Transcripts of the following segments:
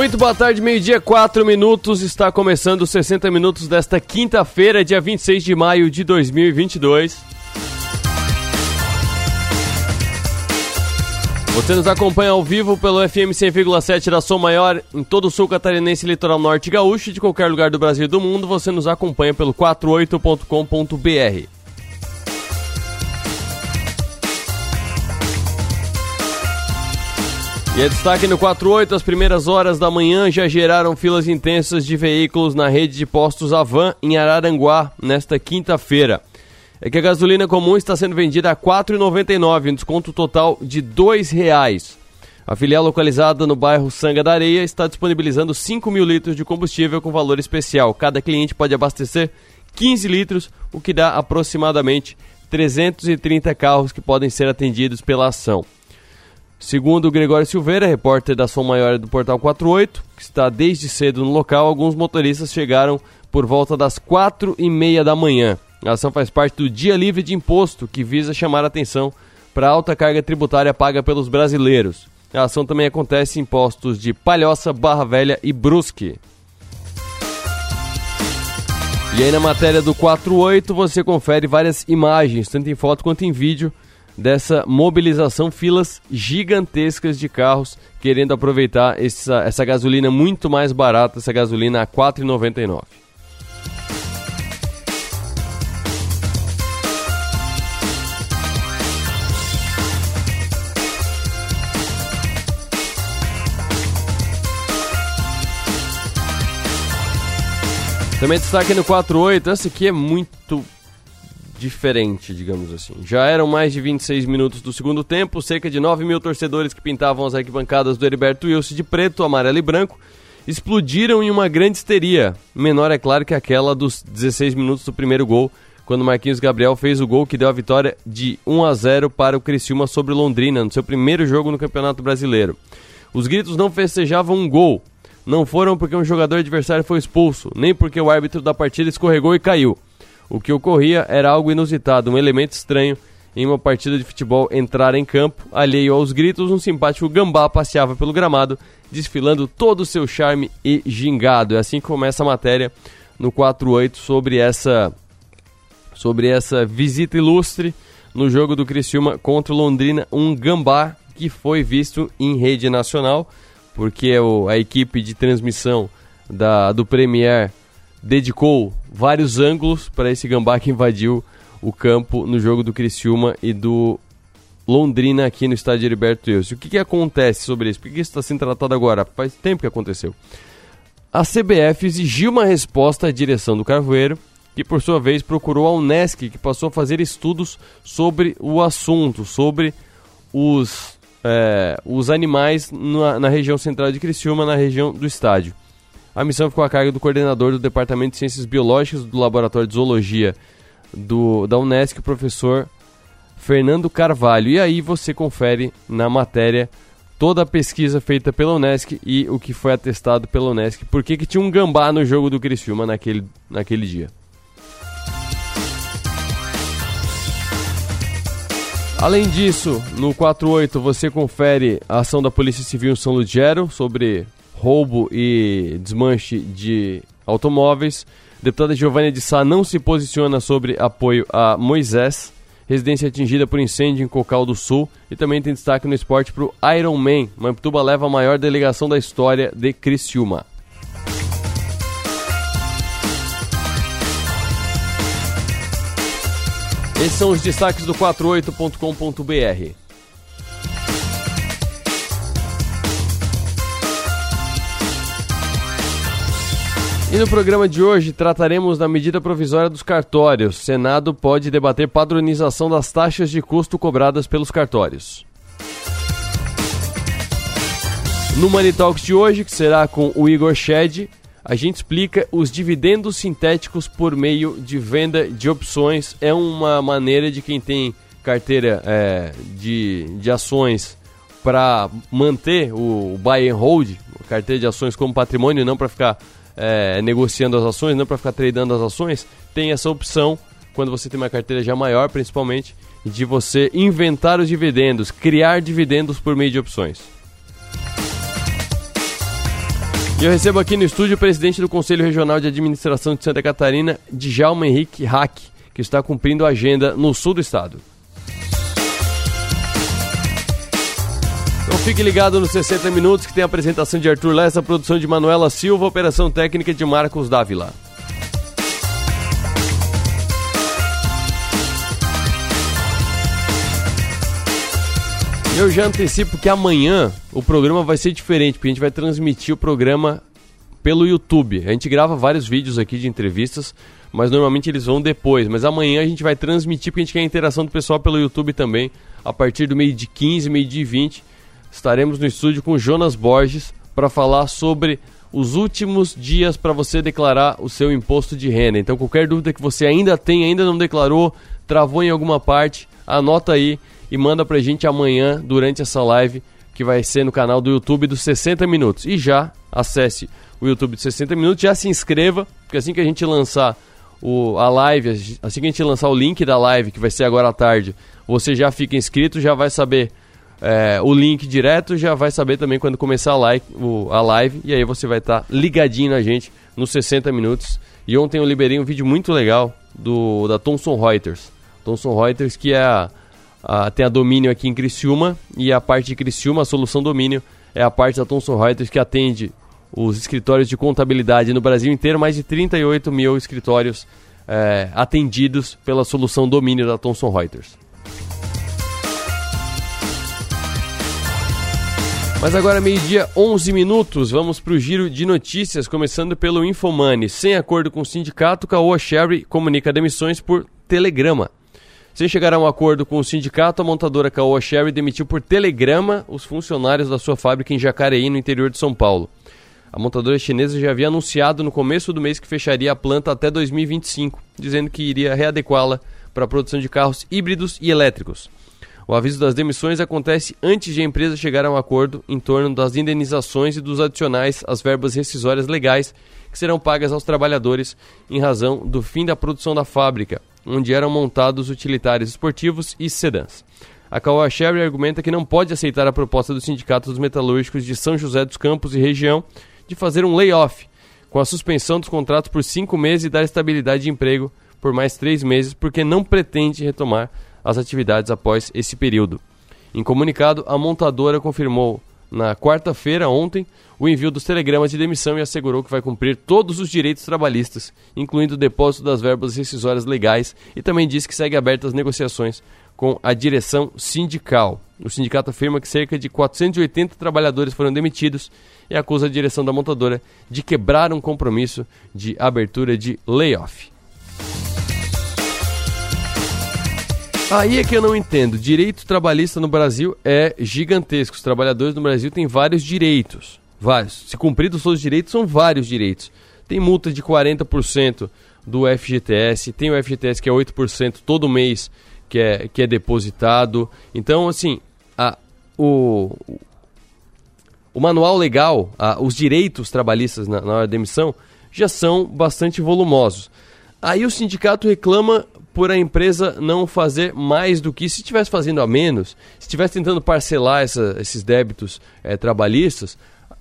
Muito boa tarde, meio-dia, 4 minutos. Está começando os 60 minutos desta quinta-feira, dia 26 de maio de 2022. Você nos acompanha ao vivo pelo FM 100,7 da Som Maior em todo o sul catarinense, litoral norte e gaúcho, de qualquer lugar do Brasil e do mundo. Você nos acompanha pelo 48.com.br. E é destaque no 48, as primeiras horas da manhã já geraram filas intensas de veículos na rede de postos Avan em Araranguá nesta quinta-feira. É que a gasolina comum está sendo vendida a R$ 4,99, um desconto total de R$ 2,00. A filial localizada no bairro Sanga da Areia está disponibilizando 5 mil litros de combustível com valor especial. Cada cliente pode abastecer 15 litros, o que dá aproximadamente 330 carros que podem ser atendidos pela ação. Segundo Gregório Silveira, repórter da Som Maior do Portal 48, que está desde cedo no local, alguns motoristas chegaram por volta das quatro e meia da manhã. A ação faz parte do Dia Livre de Imposto, que visa chamar a atenção para a alta carga tributária paga pelos brasileiros. A ação também acontece em postos de Palhoça, Barra Velha e Brusque. E aí na matéria do 48 você confere várias imagens, tanto em foto quanto em vídeo, dessa mobilização, filas gigantescas de carros querendo aproveitar essa, essa gasolina muito mais barata, essa gasolina a R$ 4,99. Também destaque no 48, essa aqui é muito diferente, digamos assim. Já eram mais de 26 minutos do segundo tempo, cerca de 9 mil torcedores que pintavam as arquibancadas do Heriberto Wilson de preto, amarelo e branco explodiram em uma grande histeria. Menor, é claro, que aquela dos 16 minutos do primeiro gol, quando Marquinhos Gabriel fez o gol que deu a vitória de 1 a 0 para o Criciúma sobre Londrina, no seu primeiro jogo no Campeonato Brasileiro. Os gritos não festejavam um gol. Não foram porque um jogador adversário foi expulso, nem porque o árbitro da partida escorregou e caiu. O que ocorria era algo inusitado, um elemento estranho em uma partida de futebol entrar em campo, alheio aos gritos, um simpático gambá passeava pelo gramado, desfilando todo o seu charme e gingado. É assim que começa a matéria no 48 sobre essa sobre essa visita ilustre no jogo do Criciúma contra o Londrina, um gambá que foi visto em rede nacional, porque a equipe de transmissão da, do Premier dedicou vários ângulos para esse gambá que invadiu o campo no jogo do Criciúma e do Londrina aqui no estádio Heriberto Wilson. O que, que acontece sobre isso? Por que isso está sendo tratado agora? Faz tempo que aconteceu. A CBF exigiu uma resposta à direção do Carvoeiro, que por sua vez procurou a Unesc, que passou a fazer estudos sobre o assunto, sobre os, é, os animais na, na região central de Criciúma, na região do estádio. A missão ficou a cargo do coordenador do Departamento de Ciências Biológicas do Laboratório de Zoologia do, da Unesc, o professor Fernando Carvalho. E aí você confere na matéria toda a pesquisa feita pela Unesc e o que foi atestado pela Unesc. Por que, que tinha um gambá no jogo do Criciúma naquele, naquele dia. Além disso, no 48 você confere a ação da Polícia Civil em São Lugero sobre roubo e desmanche de automóveis. Deputada Giovanna de Sá não se posiciona sobre apoio a Moisés, residência atingida por incêndio em Cocal do Sul. E também tem destaque no esporte para o Iron Man. Mamptuba leva a maior delegação da história de Criciúma. Esses são os destaques do 48.com.br. E no programa de hoje trataremos da medida provisória dos cartórios. Senado pode debater padronização das taxas de custo cobradas pelos cartórios. No Money Talks de hoje, que será com o Igor Shed, a gente explica os dividendos sintéticos por meio de venda de opções. É uma maneira de quem tem carteira é, de, de ações para manter o buy and hold, carteira de ações como patrimônio, não para ficar é, negociando as ações, não para ficar tradando as ações, tem essa opção, quando você tem uma carteira já maior, principalmente, de você inventar os dividendos, criar dividendos por meio de opções. E eu recebo aqui no estúdio o presidente do Conselho Regional de Administração de Santa Catarina, Djalma Henrique Hack, que está cumprindo a agenda no sul do estado. Então fique ligado nos 60 minutos que tem a apresentação de Arthur Lessa, produção de Manuela Silva, operação técnica de Marcos Dávila. Eu já antecipo que amanhã o programa vai ser diferente, porque a gente vai transmitir o programa pelo YouTube. A gente grava vários vídeos aqui de entrevistas, mas normalmente eles vão depois. Mas amanhã a gente vai transmitir, porque a gente quer a interação do pessoal pelo YouTube também, a partir do meio de 15, meio de 20. Estaremos no estúdio com Jonas Borges para falar sobre os últimos dias para você declarar o seu imposto de renda. Então, qualquer dúvida que você ainda tem, ainda não declarou, travou em alguma parte, anota aí e manda pra gente amanhã durante essa live que vai ser no canal do YouTube dos 60 minutos. E já acesse o YouTube de 60 minutos, já se inscreva, porque assim que a gente lançar o, a live, assim que a gente lançar o link da live, que vai ser agora à tarde, você já fica inscrito, já vai saber é, o link direto, já vai saber também quando começar a live, o, a live e aí você vai estar tá ligadinho na gente nos 60 minutos. E ontem eu liberei um vídeo muito legal do da Thomson Reuters. Thomson Reuters que é a a, tem a Domínio aqui em Criciúma e a parte de Criciúma, a solução Domínio, é a parte da Thomson Reuters que atende os escritórios de contabilidade no Brasil inteiro, mais de 38 mil escritórios é, atendidos pela solução Domínio da Thomson Reuters. Mas agora, meio-dia, 11 minutos, vamos para o giro de notícias, começando pelo Infomani. Sem acordo com o sindicato, Caoa Sherry comunica demissões por telegrama. Sem chegar a um acordo com o sindicato, a montadora Caoa Sherry demitiu por telegrama os funcionários da sua fábrica em Jacareí, no interior de São Paulo. A montadora chinesa já havia anunciado no começo do mês que fecharia a planta até 2025, dizendo que iria readequá-la para a produção de carros híbridos e elétricos. O aviso das demissões acontece antes de a empresa chegar a um acordo em torno das indenizações e dos adicionais às verbas rescisórias legais que serão pagas aos trabalhadores em razão do fim da produção da fábrica, onde eram montados utilitários esportivos e sedãs. A Caoa argumenta que não pode aceitar a proposta do Sindicato dos Metalúrgicos de São José dos Campos e região de fazer um layoff, com a suspensão dos contratos por cinco meses e dar estabilidade de emprego por mais três meses, porque não pretende retomar as atividades após esse período. Em comunicado, a montadora confirmou na quarta-feira, ontem, o envio dos telegramas de demissão e assegurou que vai cumprir todos os direitos trabalhistas, incluindo o depósito das verbas rescisórias legais, e também disse que segue abertas negociações com a direção sindical. O sindicato afirma que cerca de 480 trabalhadores foram demitidos e acusa a direção da montadora de quebrar um compromisso de abertura de layoff. Aí é que eu não entendo. Direito trabalhista no Brasil é gigantesco. Os trabalhadores no Brasil têm vários direitos. Vários. Se cumpridos os direitos, são vários direitos. Tem multa de 40% do FGTS, tem o FGTS que é 8% todo mês que é, que é depositado. Então, assim, a, o, o manual legal, a, os direitos trabalhistas na, na hora da demissão já são bastante volumosos. Aí o sindicato reclama por a empresa não fazer mais do que se estivesse fazendo a menos, se estivesse tentando parcelar essa, esses débitos é, trabalhistas,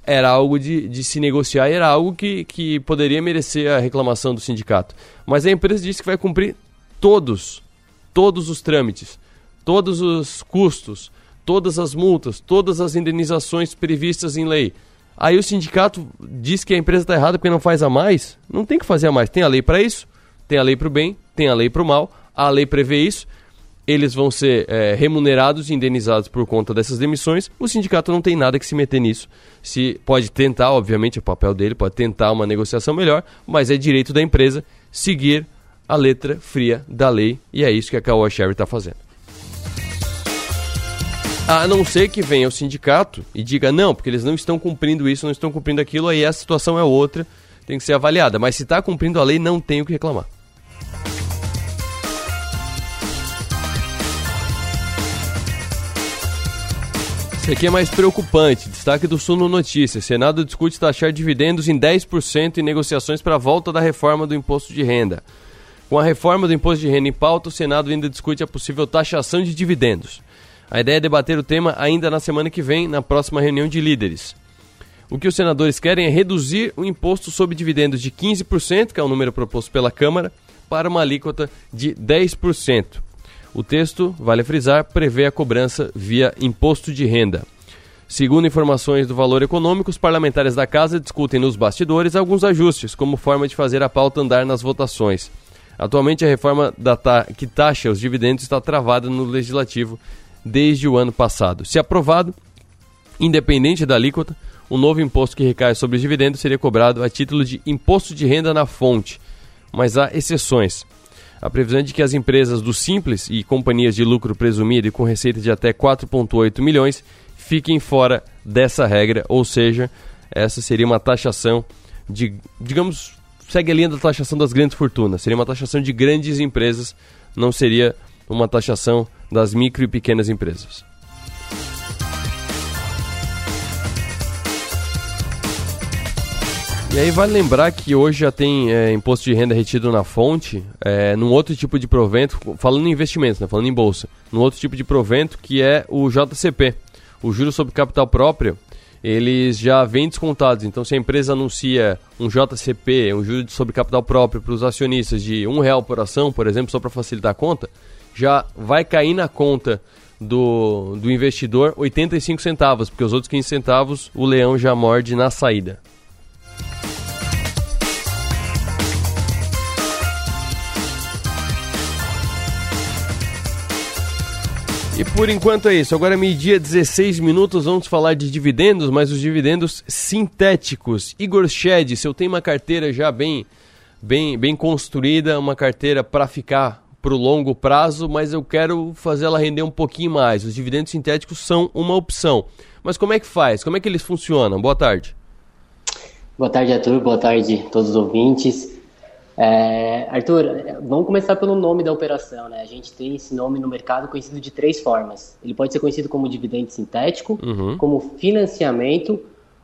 era algo de, de se negociar era algo que, que poderia merecer a reclamação do sindicato. Mas a empresa disse que vai cumprir todos, todos os trâmites, todos os custos, todas as multas, todas as indenizações previstas em lei. Aí o sindicato diz que a empresa está errada porque não faz a mais. Não tem que fazer a mais. Tem a lei para isso, tem a lei para o bem, tem a lei para o mal, a lei prevê isso, eles vão ser é, remunerados e indenizados por conta dessas demissões. O sindicato não tem nada que se meter nisso. Se pode tentar, obviamente, o papel dele pode tentar uma negociação melhor, mas é direito da empresa seguir a letra fria da lei e é isso que a Caoa Sherry está fazendo. A não ser que venha o sindicato e diga não, porque eles não estão cumprindo isso, não estão cumprindo aquilo, aí a situação é outra, tem que ser avaliada. Mas se está cumprindo a lei, não tem o que reclamar. Esse aqui é mais preocupante. Destaque do Suno Notícias. Senado discute taxar dividendos em 10% em negociações para a volta da reforma do imposto de renda. Com a reforma do imposto de renda em pauta, o Senado ainda discute a possível taxação de dividendos. A ideia é debater o tema ainda na semana que vem, na próxima reunião de líderes. O que os senadores querem é reduzir o imposto sobre dividendos de 15%, que é o número proposto pela Câmara, para uma alíquota de 10%. O texto, vale frisar, prevê a cobrança via imposto de renda. Segundo informações do Valor Econômico, os parlamentares da Casa discutem nos bastidores alguns ajustes, como forma de fazer a pauta andar nas votações. Atualmente, a reforma ta que taxa os dividendos está travada no Legislativo desde o ano passado. Se aprovado, independente da alíquota, o novo imposto que recai sobre os dividendos seria cobrado a título de imposto de renda na fonte, mas há exceções. A previsão é de que as empresas do Simples e companhias de lucro presumido e com receita de até 4,8 milhões fiquem fora dessa regra, ou seja, essa seria uma taxação de, digamos, segue a linha da taxação das grandes fortunas, seria uma taxação de grandes empresas, não seria uma taxação das micro e pequenas empresas. E aí vale lembrar que hoje já tem é, imposto de renda retido na fonte, é, num outro tipo de provento, falando em investimentos, né, falando em bolsa, num outro tipo de provento que é o JCP, o juro sobre capital próprio, eles já vêm descontados. Então, se a empresa anuncia um JCP, um juro sobre capital próprio para os acionistas de um real por ação, por exemplo, só para facilitar a conta, já vai cair na conta do, do investidor 85 centavos, porque os outros 15 centavos o leão já morde na saída. E por enquanto é isso. Agora, meio-dia, 16 minutos, vamos falar de dividendos, mas os dividendos sintéticos. Igor Shed, se eu tenho uma carteira já bem, bem, bem construída, uma carteira para ficar para o longo prazo, mas eu quero fazer ela render um pouquinho mais. Os dividendos sintéticos são uma opção. Mas como é que faz? Como é que eles funcionam? Boa tarde. Boa tarde, Arthur. Boa tarde a todos os ouvintes. É, Arthur, vamos começar pelo nome da operação. Né? A gente tem esse nome no mercado conhecido de três formas. Ele pode ser conhecido como dividendo sintético, uhum. como financiamento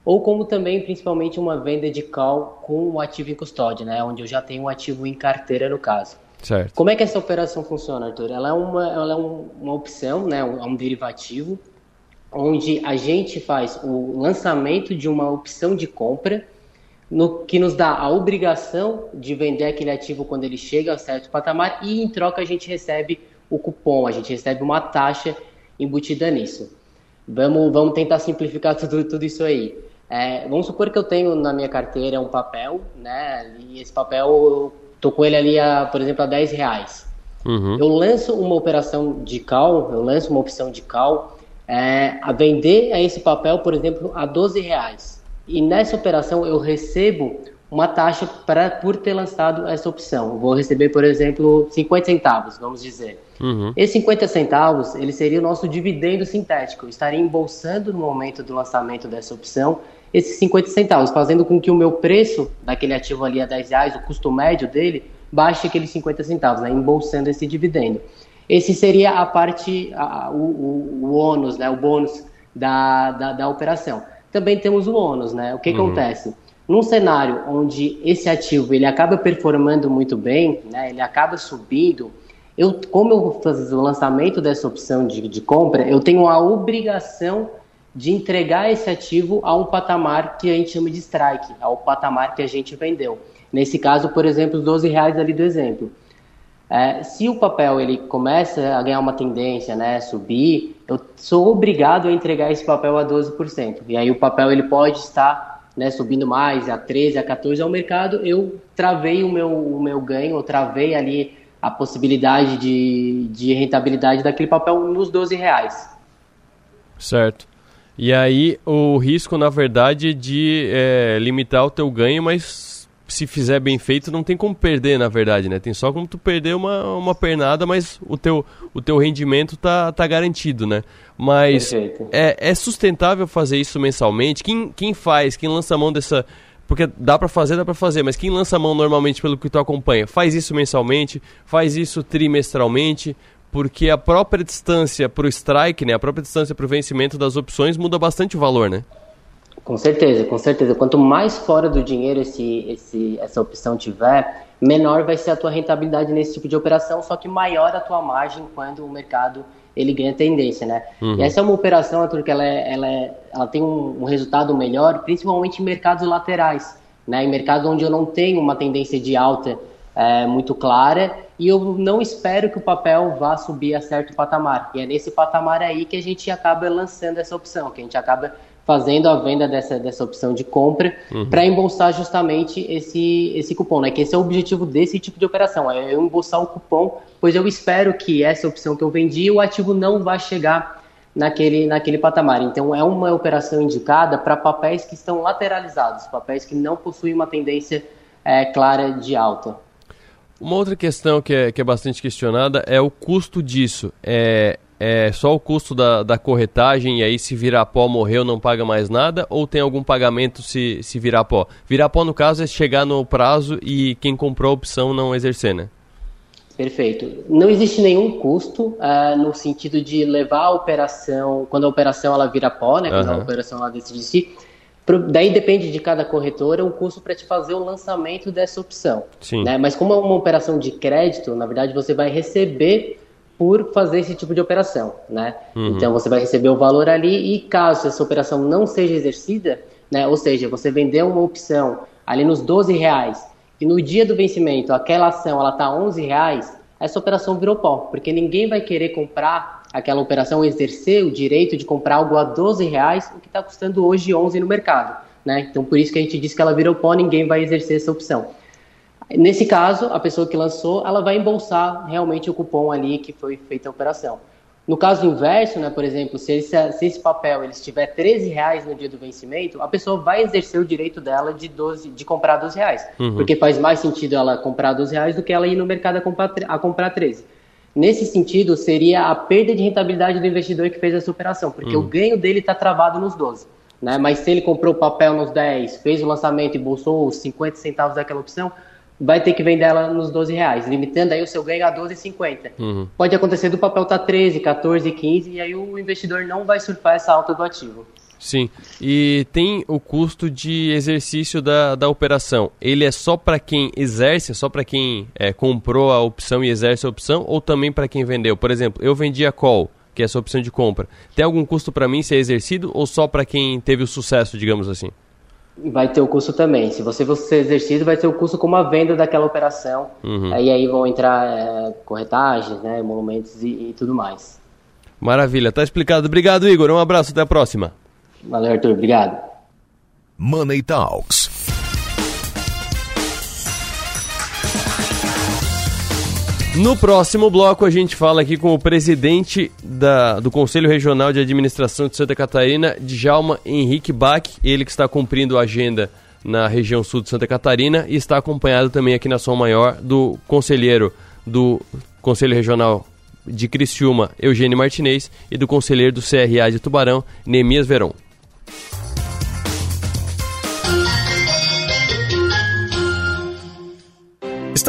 ou como também, principalmente, uma venda de call com o ativo em custódia, né? onde eu já tenho um ativo em carteira no caso. Certo. Como é que essa operação funciona, Arthur? Ela é uma, ela é um, uma opção, né? um, um derivativo, onde a gente faz o lançamento de uma opção de compra no, que nos dá a obrigação de vender aquele ativo quando ele chega a certo patamar e em troca a gente recebe o cupom, a gente recebe uma taxa embutida nisso. Vamos, vamos tentar simplificar tudo, tudo isso aí. É, vamos supor que eu tenho na minha carteira um papel, né? E esse papel eu tô com ele ali, a, por exemplo, a 10 reais. Uhum. Eu lanço uma operação de call, eu lanço uma opção de call é, a vender esse papel, por exemplo, a 12 reais. E nessa operação eu recebo uma taxa para por ter lançado essa opção. Eu vou receber, por exemplo, 50 centavos, vamos dizer. Uhum. Esses 50 centavos, ele seria o nosso dividendo sintético. Eu estaria embolsando no momento do lançamento dessa opção esses 50 centavos, fazendo com que o meu preço daquele ativo ali a 10 reais, o custo médio dele, baixe aqueles 50 centavos, né, embolsando esse dividendo. Esse seria a parte, a, o, o, o ônus, né, o bônus da, da, da operação também temos o ônus, né? O que uhum. acontece? Num cenário onde esse ativo ele acaba performando muito bem, né? Ele acaba subindo. Eu, como eu fazer o lançamento dessa opção de, de compra, eu tenho a obrigação de entregar esse ativo a um patamar que a gente chama de strike, ao patamar que a gente vendeu. Nesse caso, por exemplo, os 12 reais ali do exemplo. É, se o papel ele começa a ganhar uma tendência, né, subir, eu sou obrigado a entregar esse papel a 12%. E aí o papel ele pode estar né, subindo mais, a 13, a 14 ao mercado, eu travei o meu, o meu ganho, eu travei ali a possibilidade de, de rentabilidade daquele papel nos 12 reais. Certo. E aí o risco, na verdade, de é, limitar o teu ganho, mas se fizer bem feito, não tem como perder, na verdade, né? Tem só como tu perder uma, uma pernada, mas o teu, o teu rendimento tá, tá garantido, né? Mas é, é sustentável fazer isso mensalmente? Quem, quem faz, quem lança a mão dessa... Porque dá para fazer, dá para fazer, mas quem lança a mão normalmente pelo que tu acompanha, faz isso mensalmente, faz isso trimestralmente, porque a própria distância para o strike, né, a própria distância para o vencimento das opções muda bastante o valor, né? Com certeza, com certeza. Quanto mais fora do dinheiro esse, esse, essa opção tiver, menor vai ser a tua rentabilidade nesse tipo de operação, só que maior a tua margem quando o mercado ele ganha tendência, né? Uhum. E essa é uma operação, Arthur, que ela, é, ela, é, ela tem um, um, resultado melhor, principalmente em mercados laterais, né? Em mercados onde eu não tenho uma tendência de alta é, muito clara e eu não espero que o papel vá subir a certo patamar. E é nesse patamar aí que a gente acaba lançando essa opção, que a gente acaba fazendo a venda dessa, dessa opção de compra uhum. para embolsar justamente esse, esse cupom, né? Que esse é o objetivo desse tipo de operação, é eu embolsar o cupom, pois eu espero que essa opção que eu vendi, o ativo não vá chegar naquele, naquele patamar. Então é uma operação indicada para papéis que estão lateralizados, papéis que não possuem uma tendência é, clara de alta. Uma outra questão que é, que é bastante questionada é o custo disso. É, é só o custo da, da corretagem e aí se virar pó morreu não paga mais nada ou tem algum pagamento se, se virar pó? Virar pó no caso é chegar no prazo e quem comprou a opção não exercer, né? Perfeito. Não existe nenhum custo uh, no sentido de levar a operação, quando a operação ela vira pó, né? Quando uhum. a operação ela decide si, Daí depende de cada corretora o custo para te fazer o lançamento dessa opção. Sim. Né? Mas como é uma operação de crédito, na verdade você vai receber por fazer esse tipo de operação, né? Uhum. Então você vai receber o valor ali e caso essa operação não seja exercida, né? Ou seja, você vendeu uma opção ali nos 12 reais e no dia do vencimento aquela ação ela tá 11 reais, essa operação virou pó, porque ninguém vai querer comprar aquela operação, exercer o direito de comprar algo a 12 reais, o que está custando hoje 11 no mercado, né? Então por isso que a gente disse que ela virou pó, ninguém vai exercer essa opção. Nesse caso, a pessoa que lançou, ela vai embolsar realmente o cupom ali que foi feita a operação. No caso inverso, né, por exemplo, se esse, se esse papel ele estiver 13 reais no dia do vencimento, a pessoa vai exercer o direito dela de, 12, de comprar 12 reais. Uhum. Porque faz mais sentido ela comprar 12 reais do que ela ir no mercado a comprar, a comprar 13. Nesse sentido, seria a perda de rentabilidade do investidor que fez essa operação, porque uhum. o ganho dele está travado nos 12. Né? Mas se ele comprou o papel nos 10, fez o lançamento e bolsou os 50 centavos daquela opção, vai ter que vender ela nos 12 reais, limitando aí o seu ganho a 12,50. Uhum. Pode acontecer do papel estar tá 13, 14, 15 e aí o investidor não vai surfar essa alta do ativo. Sim, e tem o custo de exercício da, da operação. Ele é só para quem exerce, só para quem é, comprou a opção e exerce a opção, ou também para quem vendeu? Por exemplo, eu vendi a call, que é essa opção de compra. Tem algum custo para mim ser exercido ou só para quem teve o sucesso, digamos assim? Vai ter o custo também. Se você for ser exercido, vai ter o custo como a venda daquela operação. Uhum. Aí aí vão entrar é, corretagens, né, monumentos e, e tudo mais. Maravilha, tá explicado. Obrigado, Igor. Um abraço, até a próxima. Valeu, Arthur. Obrigado. Money Talks. No próximo bloco, a gente fala aqui com o presidente da, do Conselho Regional de Administração de Santa Catarina, Djalma Henrique Bach, ele que está cumprindo a agenda na região sul de Santa Catarina e está acompanhado também aqui na Som Maior do conselheiro do Conselho Regional de Criciúma, Eugênio Martinez, e do conselheiro do CRA de Tubarão, Neemias Veron.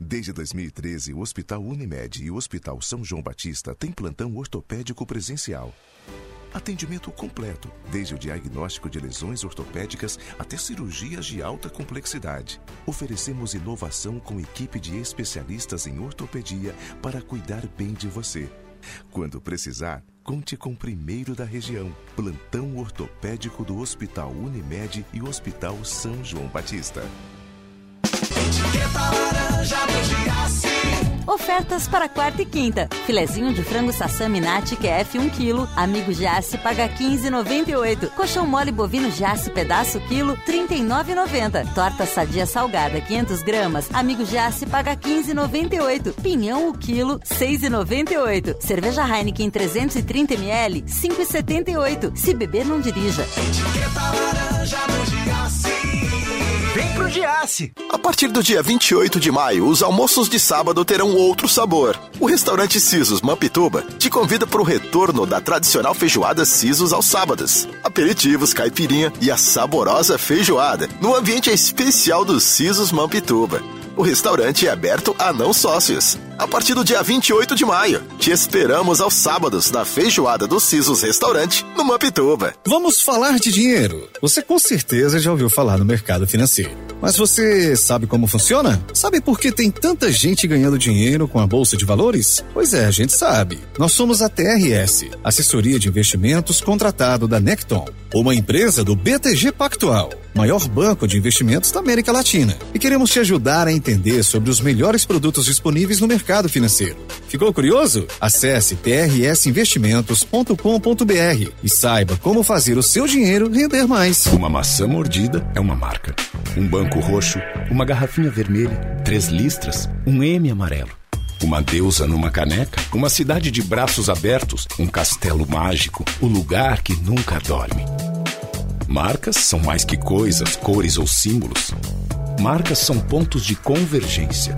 Desde 2013, o Hospital Unimed e o Hospital São João Batista têm plantão ortopédico presencial. Atendimento completo, desde o diagnóstico de lesões ortopédicas até cirurgias de alta complexidade. Oferecemos inovação com equipe de especialistas em ortopedia para cuidar bem de você. Quando precisar, Conte com o primeiro da região. Plantão ortopédico do Hospital Unimed e Hospital São João Batista. Etiqueta laranja do Giasse. Ofertas para quarta e quinta. Filezinho de frango sassami nati QF 1 kg, amigo Jace paga 15,98. Colchão mole bovino Jace pedaço quilo 39,90. Torta sadia salgada 500 gramas, amigo Jace paga 15,98. Pinhão o quilo 6,98. Cerveja Heineken 330 ml 5,78. Se beber não dirija. Etiqueta laranja do pro Giasse! A partir do dia 28 de maio, os almoços de sábado terão outro sabor. O restaurante Sisos Mampituba te convida para o retorno da tradicional feijoada Sisos aos sábados. Aperitivos, caipirinha e a saborosa feijoada no ambiente especial do Sisos Mampituba. O restaurante é aberto a não sócios. A partir do dia 28 de maio, te esperamos aos sábados na feijoada do Sisos Restaurante, no Mampituba. Vamos falar de dinheiro. Você com certeza já ouviu falar no mercado financeiro. Mas você sabe como funciona? Sabe por que tem tanta gente ganhando dinheiro com a Bolsa de Valores? Pois é, a gente sabe. Nós somos a TRS, assessoria de investimentos contratado da Necton, uma empresa do BTG Pactual, maior banco de investimentos da América Latina. E queremos te ajudar a entender sobre os melhores produtos disponíveis no mercado financeiro. Ficou curioso? Acesse trsinvestimentos.com.br e saiba como fazer o seu dinheiro render mais. Uma maçã mordida é uma marca. Um banco roxo, uma garrafinha vermelha, três listras, um M amarelo. Uma deusa numa caneca, uma cidade de braços abertos, um castelo mágico, o lugar que nunca dorme. Marcas são mais que coisas, cores ou símbolos. Marcas são pontos de convergência.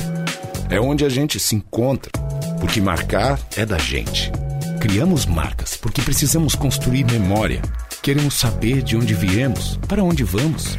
É onde a gente se encontra, porque marcar é da gente. Criamos marcas porque precisamos construir memória. Queremos saber de onde viemos, para onde vamos.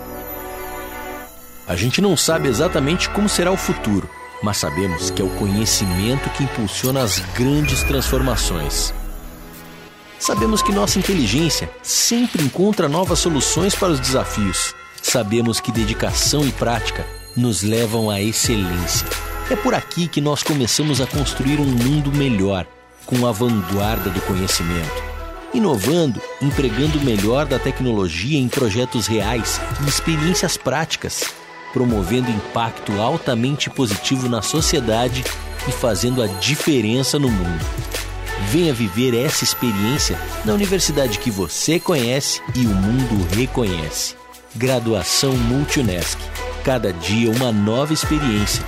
A gente não sabe exatamente como será o futuro, mas sabemos que é o conhecimento que impulsiona as grandes transformações. Sabemos que nossa inteligência sempre encontra novas soluções para os desafios. Sabemos que dedicação e prática nos levam à excelência. É por aqui que nós começamos a construir um mundo melhor, com a vanguarda do conhecimento. Inovando, empregando o melhor da tecnologia em projetos reais e experiências práticas, promovendo impacto altamente positivo na sociedade e fazendo a diferença no mundo. Venha viver essa experiência na universidade que você conhece e o mundo reconhece. Graduação Multunesc. Cada dia uma nova experiência.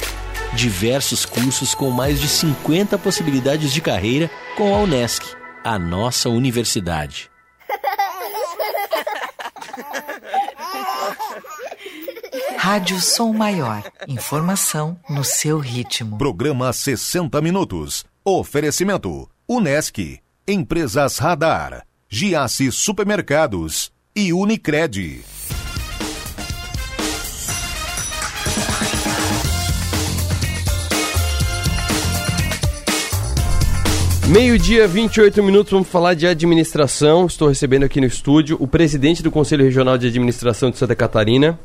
Diversos cursos com mais de 50 possibilidades de carreira com a Unesc, a nossa universidade. Rádio Som Maior. Informação no seu ritmo. Programa 60 Minutos. Oferecimento. Unesc. Empresas Radar. Giasse Supermercados. E Unicred. Meio-dia, 28 minutos, vamos falar de administração. Estou recebendo aqui no estúdio o presidente do Conselho Regional de Administração de Santa Catarina,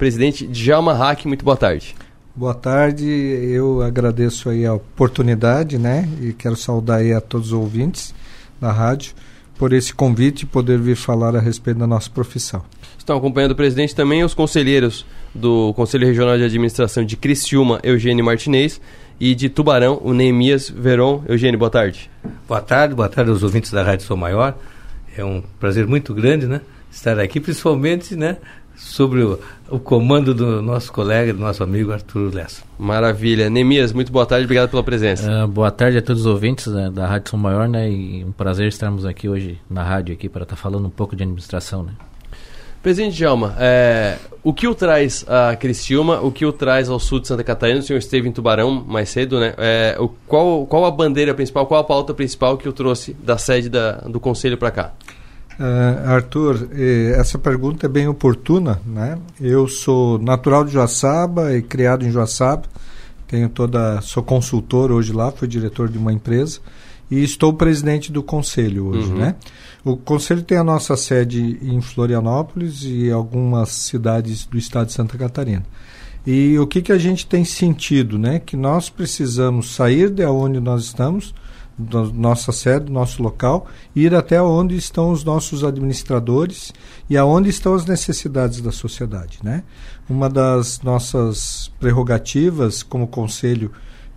presidente Djalma Hack. Muito boa tarde. Boa tarde, eu agradeço aí a oportunidade, né? E quero saudar aí a todos os ouvintes da rádio por esse convite e poder vir falar a respeito da nossa profissão. Estão acompanhando o presidente também os conselheiros do Conselho Regional de Administração de Criciúma, Eugênio Martinez, e de Tubarão, o Neemias Veron. Eugênio, boa tarde. Boa tarde, boa tarde aos ouvintes da Rádio Sou Maior. É um prazer muito grande, né? Estar aqui, principalmente, né? Sobre o, o comando do nosso colega, do nosso amigo Arthur Lessa. Maravilha. Neemias, muito boa tarde, obrigado pela presença. Uh, boa tarde a todos os ouvintes né, da Rádio São Maior, né? E um prazer estarmos aqui hoje na rádio aqui para estar tá falando um pouco de administração, né? Presidente Djalma, é, o que o traz a Criciúma, o que o traz ao sul de Santa Catarina? O senhor esteve em Tubarão mais cedo, né? É, o, qual, qual a bandeira principal, qual a pauta principal que o trouxe da sede da, do Conselho para cá? Uh, Arthur, eh, essa pergunta é bem oportuna, né? Eu sou natural de Joaçaba e criado em Joaçaba. Tenho toda, sou consultor hoje lá, fui diretor de uma empresa e estou presidente do conselho hoje, Uhum. né? O conselho tem a nossa sede em Florianópolis e algumas cidades do estado de Santa Catarina. E o que que a gente tem sentido, né? Que nós precisamos sair de onde nós estamos, da nossa sede, do nosso local, ir até onde estão os nossos administradores e aonde estão as necessidades da sociedade, né? Uma das nossas prerrogativas como conselho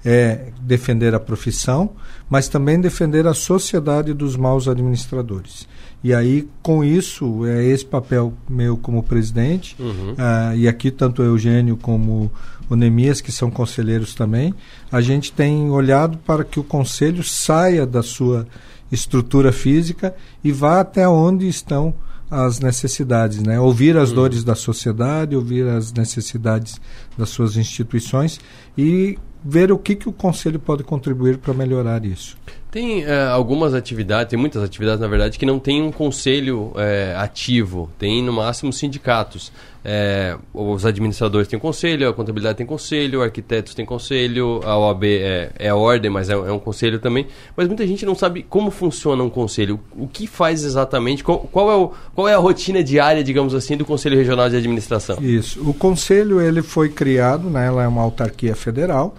é defender a profissão, mas também defender a sociedade dos maus administradores. E aí, com isso, é esse papel meu como presidente, Uhum. ah, e aqui tanto o Eugênio como o Nemias, que são conselheiros também, a gente tem olhado para que o conselho saia da sua estrutura física e vá até onde estão as necessidades, né? Ouvir as dores da sociedade, ouvir as necessidades das suas instituições e ver o que, que o conselho pode contribuir para melhorar isso. Tem é, algumas atividades, tem muitas atividades na verdade, que não tem um conselho é, ativo, tem no máximo sindicatos. É, os administradores têm conselho, a contabilidade tem conselho, arquitetos têm conselho, a OAB é, é a ordem, mas é, é um conselho também. Mas muita gente não sabe como funciona um conselho, o que faz exatamente, qual, qual é, o, qual é a rotina diária, digamos assim, do Conselho Regional de Administração. Isso. O conselho ele foi criado, né, ela é uma autarquia federal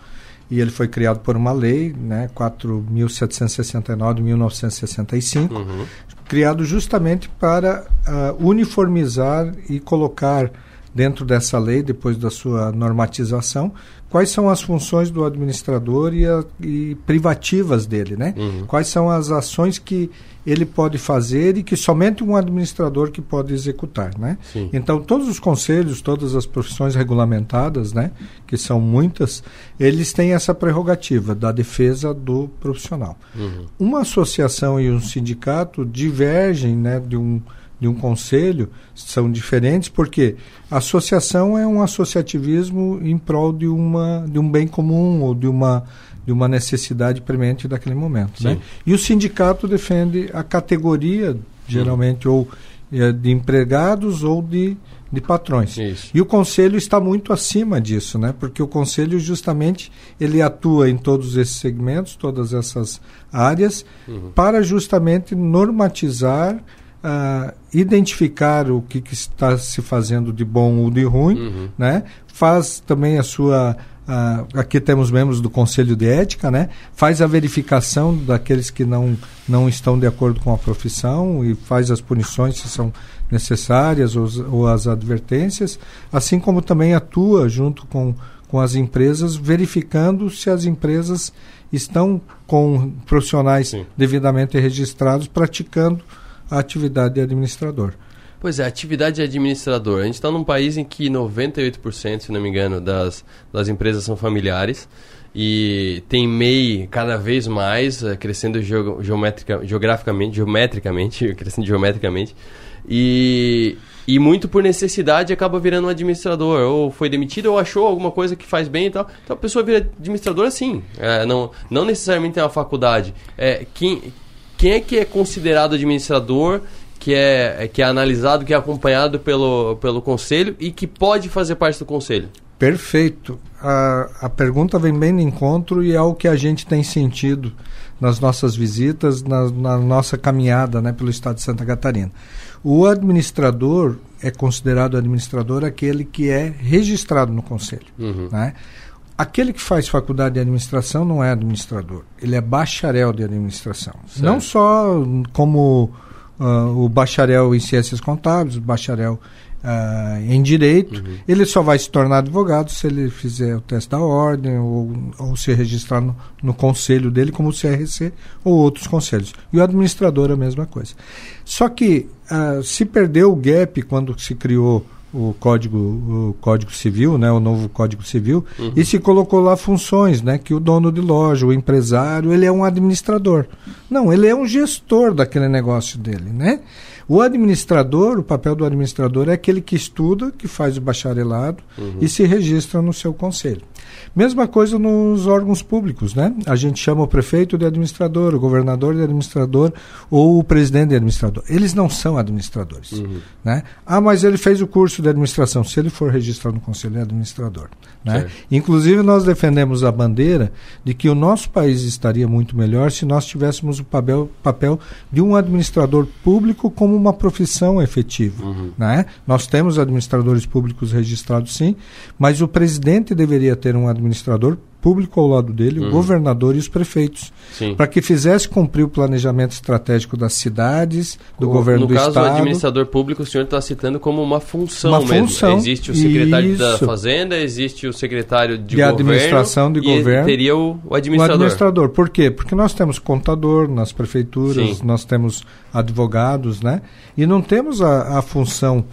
e ele foi criado por uma lei, né, 4.769 de 1965, Uhum. criado justamente para ah, uniformizar e colocar dentro dessa lei, depois da sua normatização, quais são as funções do administrador e, a- e privativas dele, né? Uhum. Quais são as ações que ele pode fazer e que somente um administrador que pode executar, né? Sim. Então, todos os conselhos, todas as profissões regulamentadas, né, que são muitas, eles têm essa prerrogativa da defesa do profissional. Uhum. Uma associação e um sindicato divergem né, de, um, de um conselho, são diferentes, porque a associação é um associativismo em prol de, uma, de um bem comum ou de uma, de uma necessidade premente daquele momento. Né? E o sindicato defende a categoria, geralmente, ou eh, de empregados ou de, de patrões. Isso. E o conselho está muito acima disso, né? Porque o conselho justamente ele atua em todos esses segmentos, todas essas áreas, Uhum. para justamente normatizar, ah, identificar o que, que está se fazendo de bom ou de ruim, Uhum. né? Faz também a sua ah, aqui temos membros do Conselho de Ética, né? Faz a verificação daqueles que não, não estão de acordo com a profissão e faz as punições se são necessárias ou, as- ou as advertências, assim como também atua junto com, com as empresas, verificando se as empresas estão com profissionais devidamente registrados praticando a atividade de administrador. Pois é, atividade de administrador. A gente está num país em que 98%, se não me engano, das, das empresas são familiares e tem MEI cada vez mais, eh, crescendo geo- geometrica, geograficamente, geometricamente, crescendo geometricamente. E, e muito por necessidade acaba virando um administrador. Ou foi demitido ou achou alguma coisa que faz bem e tal. Então a pessoa vira administrador assim. É, não, não necessariamente tem uma faculdade. É, quem, quem é que é considerado administrador, que é, que é analisado, que é acompanhado pelo, pelo conselho e que pode fazer parte do conselho? Perfeito. A, a pergunta vem bem no encontro e é o que a gente tem sentido nas nossas visitas, na, na nossa caminhada né, pelo estado de Santa Catarina. O administrador é considerado administrador aquele que é registrado no conselho. Uhum. né? Aquele que faz faculdade de administração não é administrador, ele é bacharel de administração. Certo. Não só como ah, o bacharel em ciências contábeis, o bacharel ah, em direito, ele só vai se tornar advogado se ele fizer o teste da ordem ou, ou se registrar no, no conselho dele, como o CRC ou outros conselhos. E o administrador a mesma coisa. Só que ah, se perdeu o gap quando se criou o código o código civil né o novo código civil Uhum. e se colocou lá funções né que o dono de loja o empresário ele é um administrador não ele é um gestor daquele negócio dele né O administrador, o papel do administrador é aquele que estuda, que faz o bacharelado Uhum. e se registra no seu conselho. Mesma coisa nos órgãos públicos, né? A gente chama o prefeito de administrador, o governador de administrador ou o presidente de administrador. Eles não são administradores, Uhum. né? Ah, mas ele fez o curso de administração. Se ele for registrado no conselho, é administrador, né? Certo. Inclusive nós defendemos a bandeira de que o nosso país estaria muito melhor se nós tivéssemos o papel, papel de um administrador público como uma profissão efetiva, Uhum. né? Nós temos administradores públicos registrados sim, mas o presidente deveria ter um administrador público ao lado dele, o Uhum. governador e os prefeitos, para que fizesse cumprir o planejamento estratégico das cidades, do O- governo no do caso, estado. o administrador público, o senhor está citando como uma função Uma mesmo. função, Existe o secretário da isso. Fazenda, existe o secretário de, De governo. administração de e governo. teria o, o O administrador. administrador. Por quê? Porque nós temos contador nas prefeituras, Sim. nós temos advogados, né? E não temos a, a função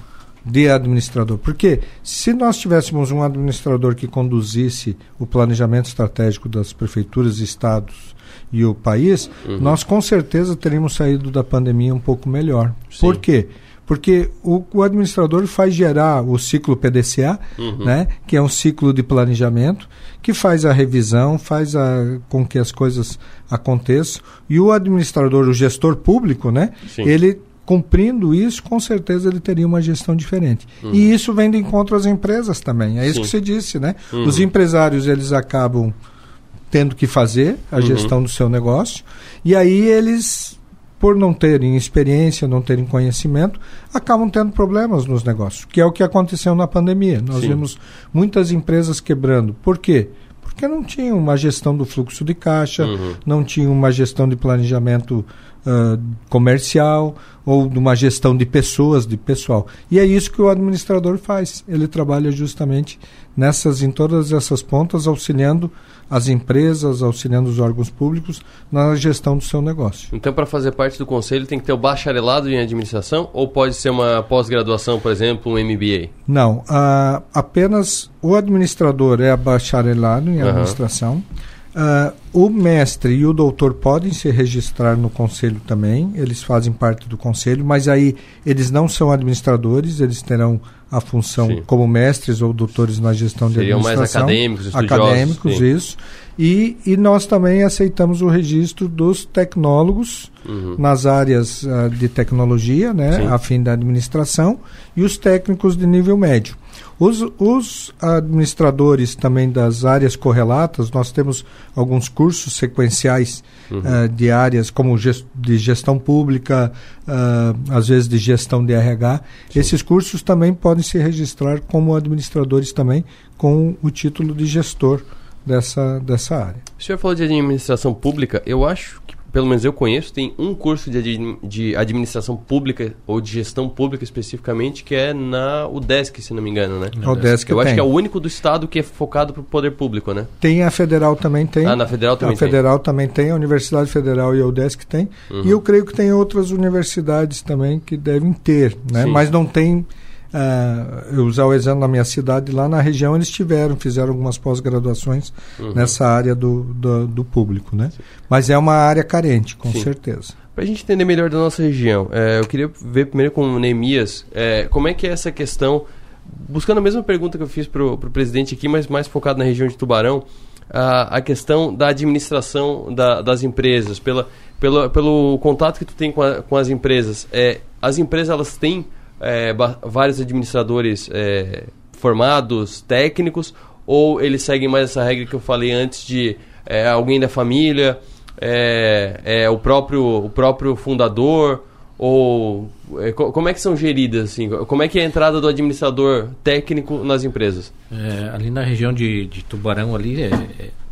de administrador. Porque se nós tivéssemos um administrador que conduzisse o planejamento estratégico das prefeituras, estados e o país, Uhum. nós com certeza teríamos saído da pandemia um pouco melhor. Por quê? Porque o, o administrador faz gerar o ciclo PDCA, Uhum. né, que é um ciclo de planejamento, que faz a revisão, faz a, com que as coisas aconteçam. E o administrador, o gestor público, né, Sim. ele cumprindo isso, com certeza ele teria uma gestão diferente. Uhum. E isso vem de encontro às empresas também. É isso Sim. que você disse, né? Uhum. Os empresários, eles acabam tendo que fazer a Uhum. gestão do seu negócio. E aí eles, por não terem experiência, não terem conhecimento, acabam tendo problemas nos negócios, que é o que aconteceu na pandemia. Nós Sim. vimos muitas empresas quebrando. Por quê? Porque não tinham uma gestão do fluxo de caixa, Uhum. não tinham uma gestão de planejamento ah, comercial ou de uma gestão de pessoas, de pessoal. E é isso que o administrador faz. Ele trabalha justamente nessas, em todas essas pontas, auxiliando as empresas, auxiliando os órgãos públicos na gestão do seu negócio. Então, para fazer parte do conselho, tem que ter o bacharelado em administração ou pode ser uma pós-graduação, por exemplo, um MBA? Não, ah, apenas o administrador é bacharelado em Aham. administração. Ah, o mestre e o doutor podem se registrar no conselho também, eles fazem parte do conselho, mas aí eles não são administradores, eles terão a função Sim. como mestres ou doutores na gestão de Seriam mais administração. acadêmicos, estudiosos, Acadêmicos, sim. isso. E, e nós também aceitamos o registro dos tecnólogos Uhum. nas áreas ah, de tecnologia, né, Sim. a fim da administração, e os técnicos de nível médio. Os, os administradores também das áreas correlatas, nós temos alguns cursos sequenciais Uhum. ah, de áreas como ges- de gestão pública, ah, às vezes de gestão de RH. Esses cursos também podem se registrar como administradores também com o título de gestor dessa, dessa área. O senhor falou de administração pública, eu acho que, pelo menos eu conheço, tem um curso de, de administração pública ou de gestão pública especificamente que é na UDESC, se não me engano, né? A UDESC Eu acho tem. que é o único do estado que é focado para o poder público, né? Tem a federal também tem. Ah, na federal também A tem. federal também tem, a Universidade Federal e a UDESC tem. Uhum. E eu creio que tem outras universidades também que devem ter, né? Sim. Mas não tem. Ah, eu usar o exemplo na minha cidade, lá na região eles tiveram, fizeram algumas pós-graduações Uhum. nessa área do, do, do público, né? Mas é uma área carente, com Sim. certeza. Para a gente entender melhor da nossa região, é, eu queria ver primeiro com o Neemias, é, como é que é essa questão, buscando a mesma pergunta que eu fiz para o presidente aqui, mas mais focado na região de Tubarão, a, a questão da administração da- das empresas, pela, pela, pelo contato que tu tem com, a- com as empresas. É, as empresas elas têm é, vários administradores é, formados, técnicos, ou eles seguem mais essa regra que eu falei antes de é, alguém da família, é, é o próprio o próprio fundador ou é, co- como é que são geridas assim como é que é a entrada do administrador técnico nas empresas É, ali na região de, de Tubarão ali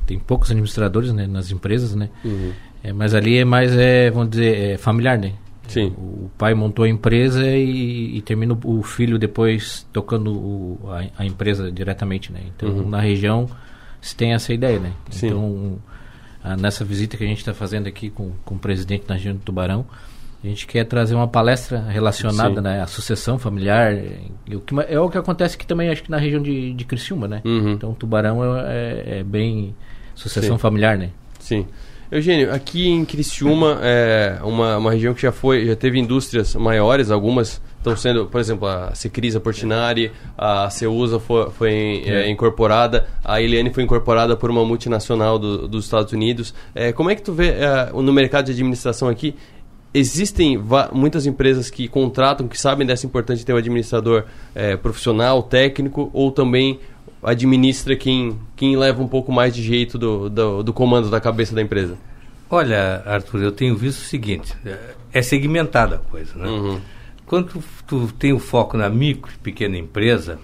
tem poucos administradores né, nas empresas, né? Uhum. Mas ali é mais, é, vamos dizer, familiar, né? Sim. O pai montou a empresa e, e termina o filho depois tocando o- a, a empresa diretamente, né? Então, Uhum. na região se tem essa ideia, né? Sim. Então, a- nessa visita que a gente está fazendo aqui com, com o presidente da região de Tubarão, a gente quer trazer uma palestra relacionada Sim. né, à sucessão familiar. o que é o que acontece aqui também, acho que na região de, de Criciúma, né? Uhum. Então, Tubarão é, é- é bem sucessão Sim. familiar, né? Sim. Eugênio, aqui em Criciúma é uma, uma região que já foi, já teve indústrias maiores, algumas estão sendo, por exemplo, a Secrisa Portinari, a Ceusa foi, foi é, incorporada, a Eliane foi incorporada por uma multinacional do, dos Estados Unidos. É, como é que tu vê é, no mercado de administração aqui? Existem muitas empresas que contratam, que sabem dessa importância de ter um administrador é, profissional, técnico, ou também administra quem, quem leva um pouco mais de jeito do, do, do comando da cabeça da empresa? Olha, Arthur, eu tenho visto o seguinte: é segmentada a coisa, né? Uhum. Quando tu, tu, tem o foco na micro e pequena empresa,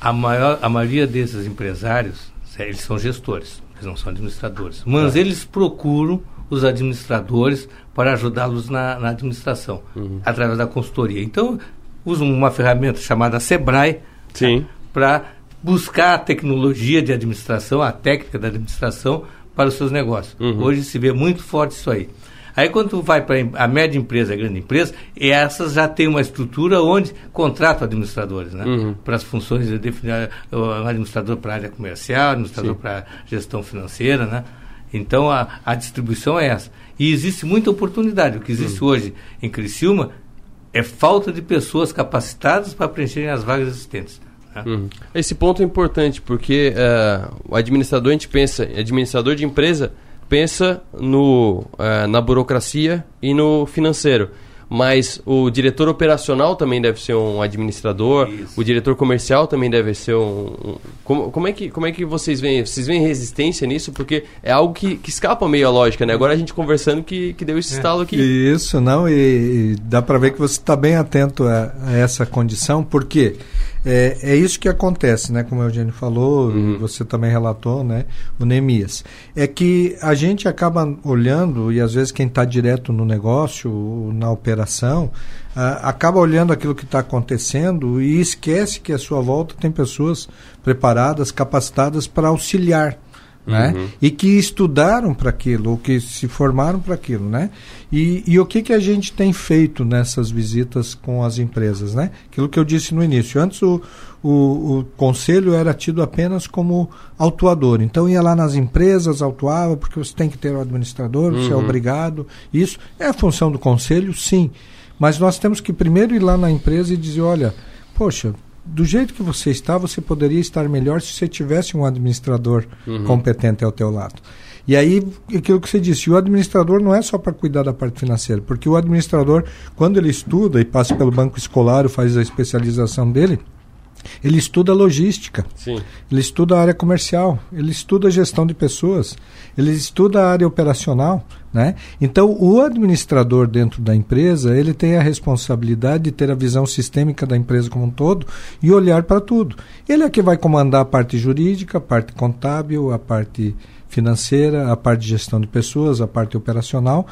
a, maior, a maioria desses empresários, eles são gestores, eles não são administradores. Mas é. eles procuram os administradores para ajudá-los na, na, administração, uhum. através da consultoria. Então, usam uma ferramenta chamada Sebrae para buscar a tecnologia de administração, a técnica da administração para os seus negócios. Uhum. Hoje se vê muito forte isso aí. Aí quando tu vai para a média empresa, a grande empresa, essas já têm uma estrutura onde contratam administradores, né? Uhum. Para as funções de definir um administrador para a área comercial, administrador para gestão financeira, né? Então a, a distribuição é essa. E existe muita oportunidade. O que existe uhum. hoje em Criciúma é falta de pessoas capacitadas para preencherem as vagas existentes. Uhum. Esse ponto é importante porque uh, o administrador, a gente pensa, administrador de empresa pensa no, uh, na burocracia e no financeiro. Mas o diretor operacional também deve ser um administrador, Isso. o diretor comercial também deve ser um. um como, como, é que, como é que vocês veem? Vocês veem resistência nisso? Porque é algo que, que escapa meio à lógica, né? Agora a gente conversando que, que deu esse é. estalo aqui. Isso, não, e, e dá para ver que você está bem atento a, a essa condição, porque quê? É, é isso que acontece, né? Como o Eugênio falou, uhum. você também relatou, né? O Neemias. É que a gente acaba olhando, e às vezes quem está direto no negócio, na operação, acaba olhando aquilo que está acontecendo e esquece que à sua volta tem pessoas preparadas, capacitadas para auxiliar né? Uhum. E que estudaram para aquilo, ou que se formaram para aquilo, né? E, e, o que, que a gente tem feito nessas visitas com as empresas, né? Aquilo que eu disse no início. Antes o, o, o conselho era tido apenas como autuador. Então ia lá nas empresas, autuava, porque você tem que ter o administrador, uhum. você é uhum. obrigado. Isso é a função do conselho, sim. Mas nós temos que primeiro ir lá na empresa e dizer, olha, poxa, do jeito que você está, você poderia estar melhor se você tivesse um administrador uhum. competente ao teu lado. E aí, aquilo que você disse, o administrador não é só para cuidar da parte financeira, porque o administrador, quando ele estuda e passa pelo banco escolar, faz a especialização dele, ele estuda logística, Sim. ele estuda a área comercial, ele estuda a gestão de pessoas, ele estuda a área operacional, né? Então, o administrador dentro da empresa, ele tem a responsabilidade de ter a visão sistêmica da empresa como um todo e olhar para tudo. Ele é que vai comandar a parte jurídica, a parte contábil, a parte financeira, a parte de gestão de pessoas, a parte operacional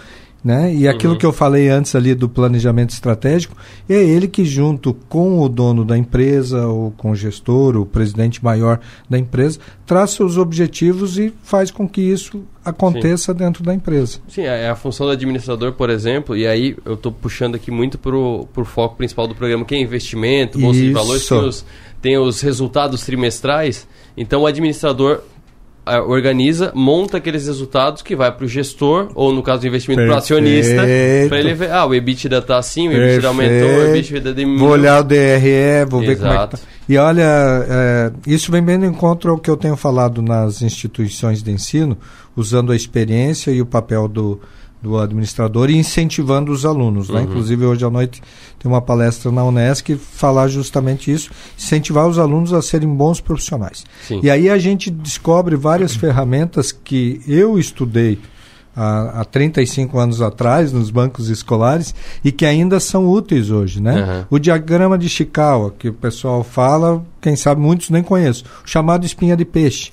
né? E aquilo uhum. que eu falei antes ali do planejamento estratégico, é ele que junto com o dono da empresa, ou com o gestor, o presidente maior da empresa, traça os objetivos e faz com que isso aconteça Sim. dentro da empresa. Sim, é a função do administrador, por exemplo, e aí eu estou puxando aqui muito para o foco principal do programa, que é investimento, bolsa isso. de valores, tem os, tem os resultados trimestrais, então o administrador organiza, monta aqueles resultados que vai para o gestor, ou no caso do investimento para o acionista, para ele ver, ah, o EBITDA está assim, o EBITDA aumentou, o EBITDA diminuiu. Vou olhar o DRE, vou Exato. ver como é que tá. E olha, é, isso vem bem no encontro ao que eu tenho falado nas instituições de ensino, usando a experiência e o papel do, do administrador e incentivando os alunos. Né? Uhum. Inclusive, hoje à noite tem uma palestra na Unesc falar justamente isso, incentivar os alunos a serem bons profissionais. Sim. E aí a gente descobre várias ferramentas que eu estudei há, há 35 anos atrás nos bancos escolares e que ainda são úteis hoje. Né? Uhum. O diagrama de Chikawa, que o pessoal fala, quem sabe muitos nem conhecem, o chamado espinha de peixe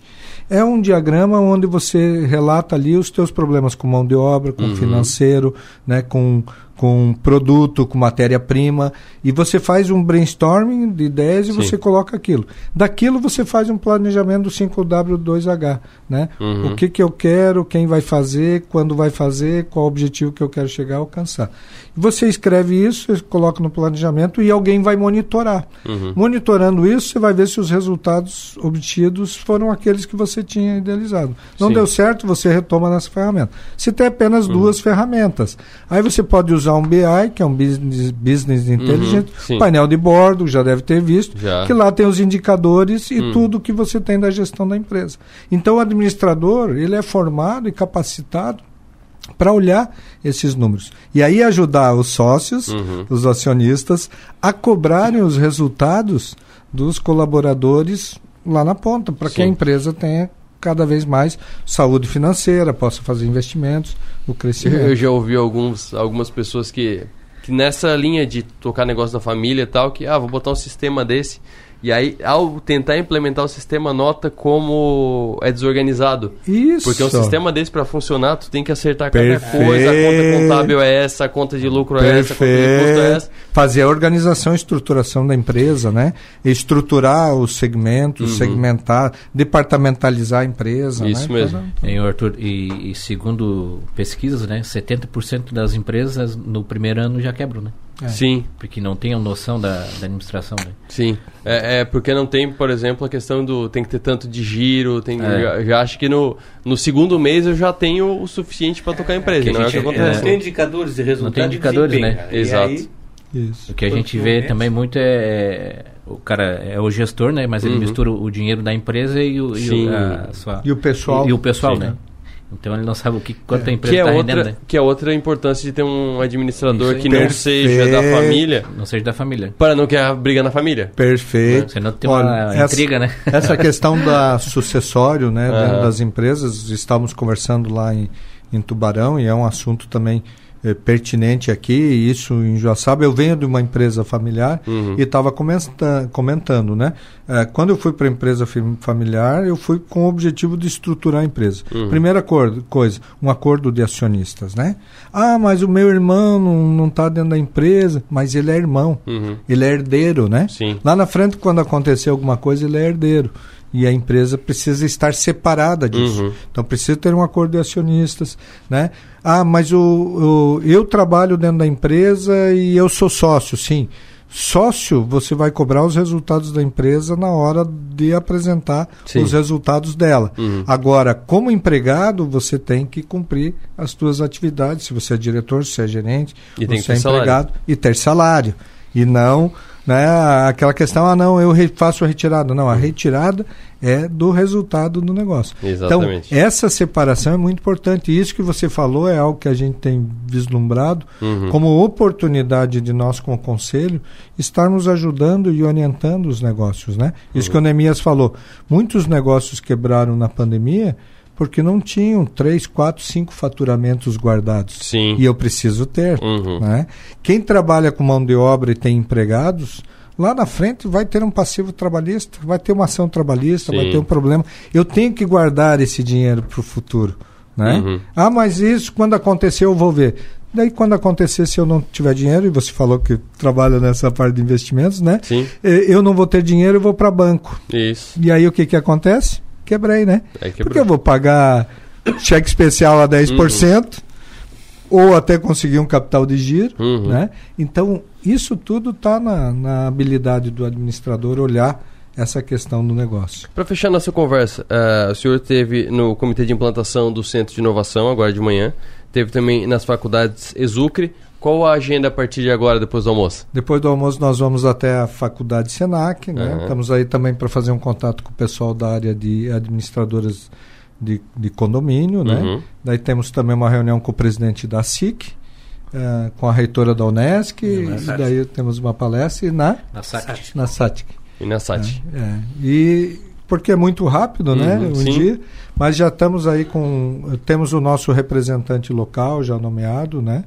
é um diagrama onde você relata ali os teus problemas com mão de obra, com uhum. financeiro, né, com, com produto, com matéria-prima, e você faz um brainstorming de ideias e Sim. você coloca aquilo. Daquilo você faz um planejamento do 5W2H, né? Uhum. O que que eu quero, quem vai fazer, quando vai fazer, qual o objetivo que eu quero chegar a alcançar. E você escreve isso, você coloca no planejamento e alguém vai monitorar. Uhum. Monitorando isso, você vai ver se os resultados obtidos foram aqueles que você tinha idealizado. Não Sim. deu certo, você retoma nessa ferramenta. Se tem apenas Uhum. duas ferramentas, aí você pode usar um BI, que é um Business, business Intelligence, Uhum, painel de bordo, já deve ter visto, Já. que lá tem os indicadores e Hum. tudo que você tem da gestão da empresa. Então o administrador, ele é formado e capacitado para olhar esses números. E aí ajudar os sócios, Uhum. os acionistas, a cobrarem os resultados dos colaboradores lá na ponta, para que a empresa tenha cada vez mais saúde financeira, possa fazer investimentos no crescimento. Eu já ouvi alguns, algumas pessoas que, que nessa linha de tocar negócio da família e tal, que, ah, vou botar um sistema desse. E aí, ao tentar implementar o sistema, nota como é desorganizado. Isso. Porque um sistema desse para funcionar, tu tem que acertar cada Perfeito. coisa. A conta contábil é essa, a conta de lucro é essa, a conta de custo é essa. Perfeito. Fazer a organização e estruturação da empresa, né? Estruturar os segmentos, Uhum. segmentar, departamentalizar a empresa. Isso né? mesmo. Hein, Arthur, e, e segundo pesquisas, né, 70% das empresas no primeiro ano já quebram, né? É. Sim. Porque não tem a noção da, da administração, né? Sim. É, é porque não tem, por exemplo, a questão do tem que ter tanto de giro, tem, É. já, já acho que no, no segundo mês eu já tenho o suficiente para tocar a empresa. que a não é o gente- que acontece. Não tem indicadores de resultado. Não tem e indicadores, né? cara. Exato. aí. O que a gente vê também muito é, é- o cara é o gestor, né? Mas ele Uhum. mistura o dinheiro da empresa e o, e o, a sua- E o pessoal. e, e o pessoal, Sim. né? Então ele não sabe o que quanto a Que empresa é, está outra, rendendo, né? que é outra importância de ter um administrador que não Perfeito. seja da família, Não seja da família. para não criar briga na família. Perfeito. Senão tem uma essa- intriga, né? Essa questão da sucessório, né, das empresas, estávamos conversando lá em, em Tubarão e é um assunto também eh, pertinente aqui, isso em Joaçaba. Eu venho de uma empresa familiar Uhum. e estava comentando, né? Eh, quando eu fui para a empresa fam- familiar, eu fui com o objetivo de estruturar a empresa. Uhum. Primeira coisa, um acordo de acionistas, né? Ah, mas o meu irmão não está dentro da empresa, mas ele é irmão, Uhum. ele é herdeiro, né? Sim. Lá na frente, quando acontecer alguma coisa, ele é herdeiro. E a empresa precisa estar separada disso. Uhum. Então precisa ter um acordo de acionistas, né? Ah, mas o, o- eu trabalho dentro da empresa e eu sou sócio, sim. Sócio, você vai cobrar os resultados da empresa na hora de apresentar Sim. os resultados dela. Uhum. Agora, como empregado, você tem que cumprir as suas atividades. Se você é diretor, se você é gerente, E você é ter salário. empregado e ter salário. E não né, aquela questão, ah não, eu faço a retirada. Não, a retirada é do resultado do negócio. Exatamente. Então, essa separação é muito importante. E isso que você falou é algo que a gente tem vislumbrado Uhum. como oportunidade de nós, como conselho, estarmos ajudando e orientando os negócios. Né? Isso Uhum. que o Neemias falou. Muitos negócios quebraram na pandemia porque não tinham três, quatro, cinco faturamentos guardados. Sim. E eu preciso ter. Uhum. Né? Quem trabalha com mão de obra e tem empregados, lá na frente vai ter um passivo trabalhista, vai ter uma ação trabalhista, vai Sim. ter um problema. Eu tenho que guardar esse dinheiro para o futuro. Né? Uhum. Ah, mas isso quando acontecer eu vou ver. Daí quando acontecer, se eu não tiver dinheiro, e você falou que trabalha nessa parte de investimentos, né? Sim. Eh, Eu não vou ter dinheiro, eu vou para banco. Isso. E aí o que que acontece? Quebrei, né? Quebrou. Porque eu vou pagar cheque especial a 10%, ou até conseguir um capital de giro, Uhum. né? Então, isso tudo está na, na habilidade do administrador olhar essa questão do negócio. Para fechar nossa conversa, eh, o senhor teve no comitê de implantação do Centro de Inovação, agora de manhã, teve também nas faculdades Exucre. Qual a agenda a partir de agora, depois do almoço? Depois do almoço nós vamos até a faculdade Senac, né? Aham. Estamos aí também para fazer um contato com o pessoal da área de administradoras de, de condomínio, né? Uhum. Daí temos também uma reunião com o presidente da SIC, eh, com a reitora da Unesc, e SATIC. daí temos uma palestra e na, Na SAT. na SATIC. E na SAT? É, e porque é muito rápido, né? Uhum, Um sim. dia, mas já estamos aí com temos o nosso representante local já nomeado, né?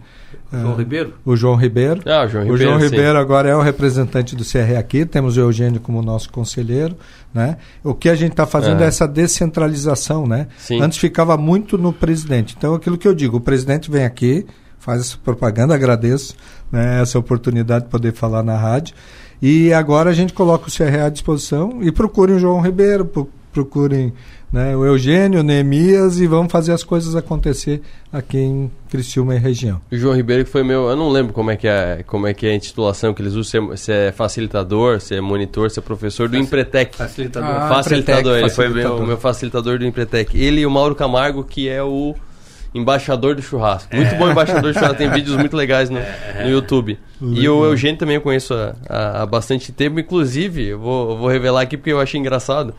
João É, Ribeiro? O João Ribeiro. Ah, o João O Ribeiro, João sim. Ribeiro agora é o representante do CRE aqui. Temos o Eugênio como nosso conselheiro, né? O que a gente está fazendo Aham. é essa descentralização, né? Sim. Antes ficava muito no presidente. Então, aquilo que eu digo, o presidente vem aqui, faz essa propaganda, agradeço né, essa oportunidade de poder falar na rádio. E agora a gente coloca o CRA à disposição e procurem o João Ribeiro, procurem né, o Eugênio, o Neemias e vamos fazer as coisas acontecer aqui em Criciúma e região. O João Ribeiro que foi meu, eu não lembro como é que é, como é que é a intitulação que eles usam, se é, se é facilitador, se é monitor, se é professor do Empretec. Facilitador. Ah, Ah, facilitador, ele foi meu, facilitador. o meu facilitador do Empretec. Ele e o Mauro Camargo, que é o embaixador do churrasco. Muito bom embaixador do churrasco, tem vídeos muito legais no, no YouTube. E o Eugênio também eu conheço há, há- há bastante tempo, inclusive, eu vou, eu vou revelar aqui porque eu achei engraçado.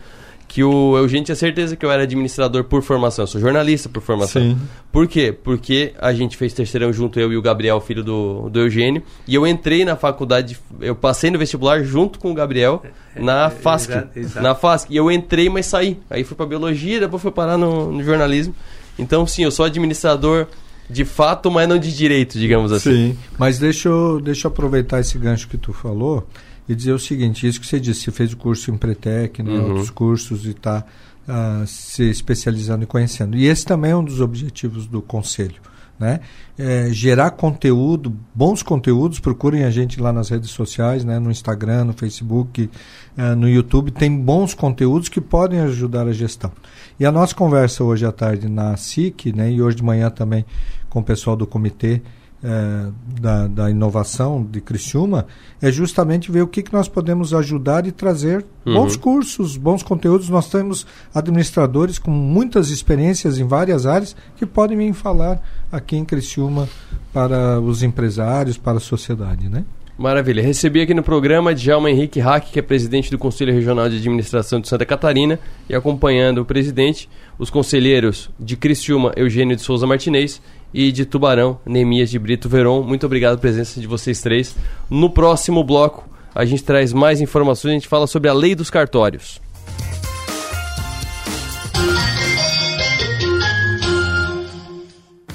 Que o Eugênio tinha certeza que eu era administrador por formação, eu sou jornalista por formação. Sim. Por quê? Porque a gente fez terceirão junto, eu e o Gabriel, filho do, do Eugênio, e eu entrei na faculdade, eu passei no vestibular junto com o Gabriel na FASC. exato, exato. Na FASC. E eu entrei, mas saí. Aí fui pra biologia, depois fui parar no, no jornalismo. Então, sim, eu sou administrador de fato, mas não de direito, digamos assim. Sim. Mas deixa eu, deixa eu aproveitar esse gancho que tu falou e dizer o seguinte, isso que você disse, você fez o curso em Pretec, né, Uhum. outros cursos e está se especializando e conhecendo. E esse também é um dos objetivos do conselho. Né? É, gerar conteúdo, bons conteúdos, procurem a gente lá nas redes sociais, né? no Instagram, no Facebook, eh, no YouTube, tem bons conteúdos que podem ajudar a gestão. E a nossa conversa hoje à tarde na SIC, né? e hoje de manhã também com o pessoal do comitê eh, da, da inovação de Criciúma, é justamente ver o que, que nós podemos ajudar e trazer Uhum. bons cursos, bons conteúdos. Nós temos administradores com muitas experiências em várias áreas que podem vir falar aqui em Criciúma para os empresários, para a sociedade, né? Maravilha. Recebi aqui no programa Djalma Henrique Hack, que é presidente do Conselho Regional de Administração de Santa Catarina, e acompanhando o presidente, os conselheiros de Criciúma, Eugênio de Souza Martinez, e de Tubarão, Neemias de Brito Veron. Muito obrigado pela presença de vocês três. No próximo bloco, a gente traz mais informações, a gente fala sobre a lei dos cartórios.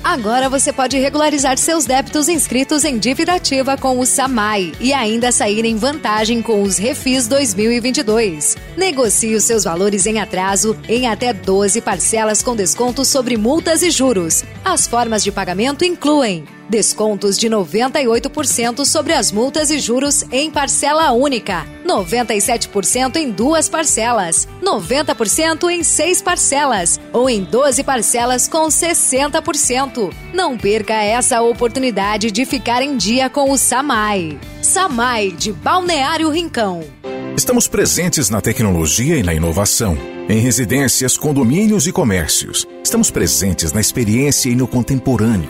Agora você pode regularizar seus débitos inscritos em dívida ativa com o SAMAI e ainda sair em vantagem com os Refis 2022. Negocie os seus valores em atraso em até 12 parcelas com desconto sobre multas e juros. As formas de pagamento incluem Descontos de 98% sobre as multas e juros em parcela única, 97% em duas parcelas, 90% em seis parcelas ou em 12 parcelas com 60%. Não perca essa oportunidade de ficar em dia com o Samai. Samai de Balneário Rincão. Estamos presentes na tecnologia e na inovação, em residências, condomínios e comércios. Estamos presentes na experiência e no contemporâneo,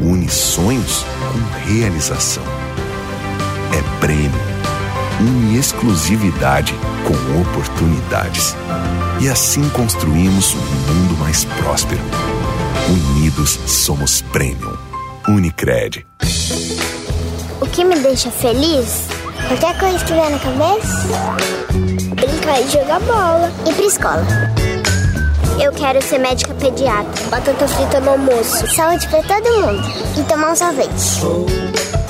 Une sonhos com realização. É prêmio. Une exclusividade com oportunidades. E assim construímos um mundo mais próspero. Unidos somos Premium. Unicred. O que me deixa feliz? Qualquer coisa que vier na cabeça. Brincar e jogar bola. Ir pra escola. Eu quero ser médica pediatra. Batata frita no almoço. Saúde pra todo mundo. E tomar um sorvete.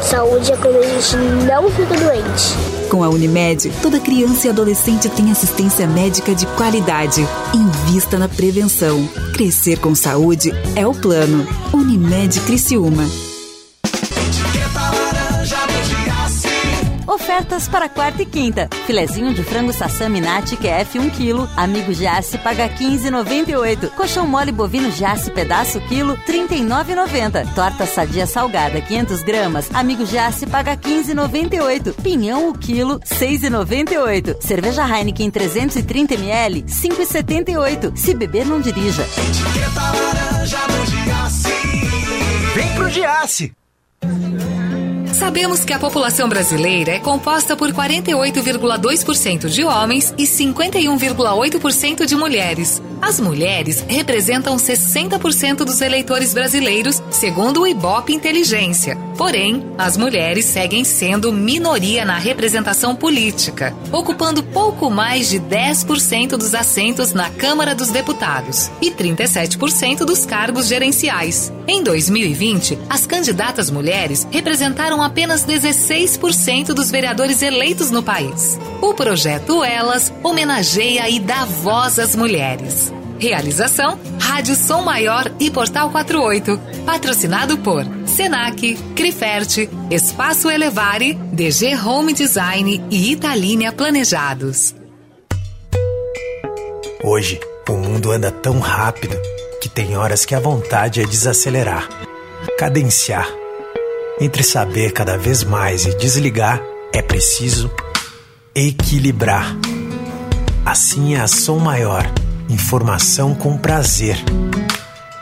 Saúde é quando a gente não fica doente. Com a Unimed, toda criança e adolescente tem assistência médica de qualidade. Invista na prevenção. Crescer com saúde é o plano. Unimed Criciúma. Ofertas para quarta e quinta. Filezinho de frango sassami nati QF 1 kg. Amigo Jace paga 15,98. Colchão mole bovino Jace pedaço quilo 39,90. Torta sadia salgada 500 gramas. Amigo Jace paga 15,98. Pinhão o quilo 6,98. Cerveja Heineken 330 ml 5,78. Se beber não dirija. Etiqueta laranja do Giasse. Vem pro Giasse. Sabemos que a população brasileira é composta por 48,2% de homens e 51,8% de mulheres. As mulheres representam 60% dos eleitores brasileiros, segundo o Ibope Inteligência. Porém, as mulheres seguem sendo minoria na representação política, ocupando pouco mais de 10% dos assentos na Câmara dos Deputados e 37% dos cargos gerenciais. Em 2020, as candidatas mulheres representaram apenas 16% dos vereadores eleitos no país. O projeto Elas homenageia e dá voz às mulheres. Realização: Rádio Som Maior e Portal 48. Patrocinado por Senac, Criferte, Espaço Elevare, DG Home Design e Italínia Planejados. Hoje, o mundo anda tão rápido que tem horas que a vontade é desacelerar, cadenciar. Entre saber cada vez mais e desligar, é preciso equilibrar. Assim é a Som Maior. Informação com prazer.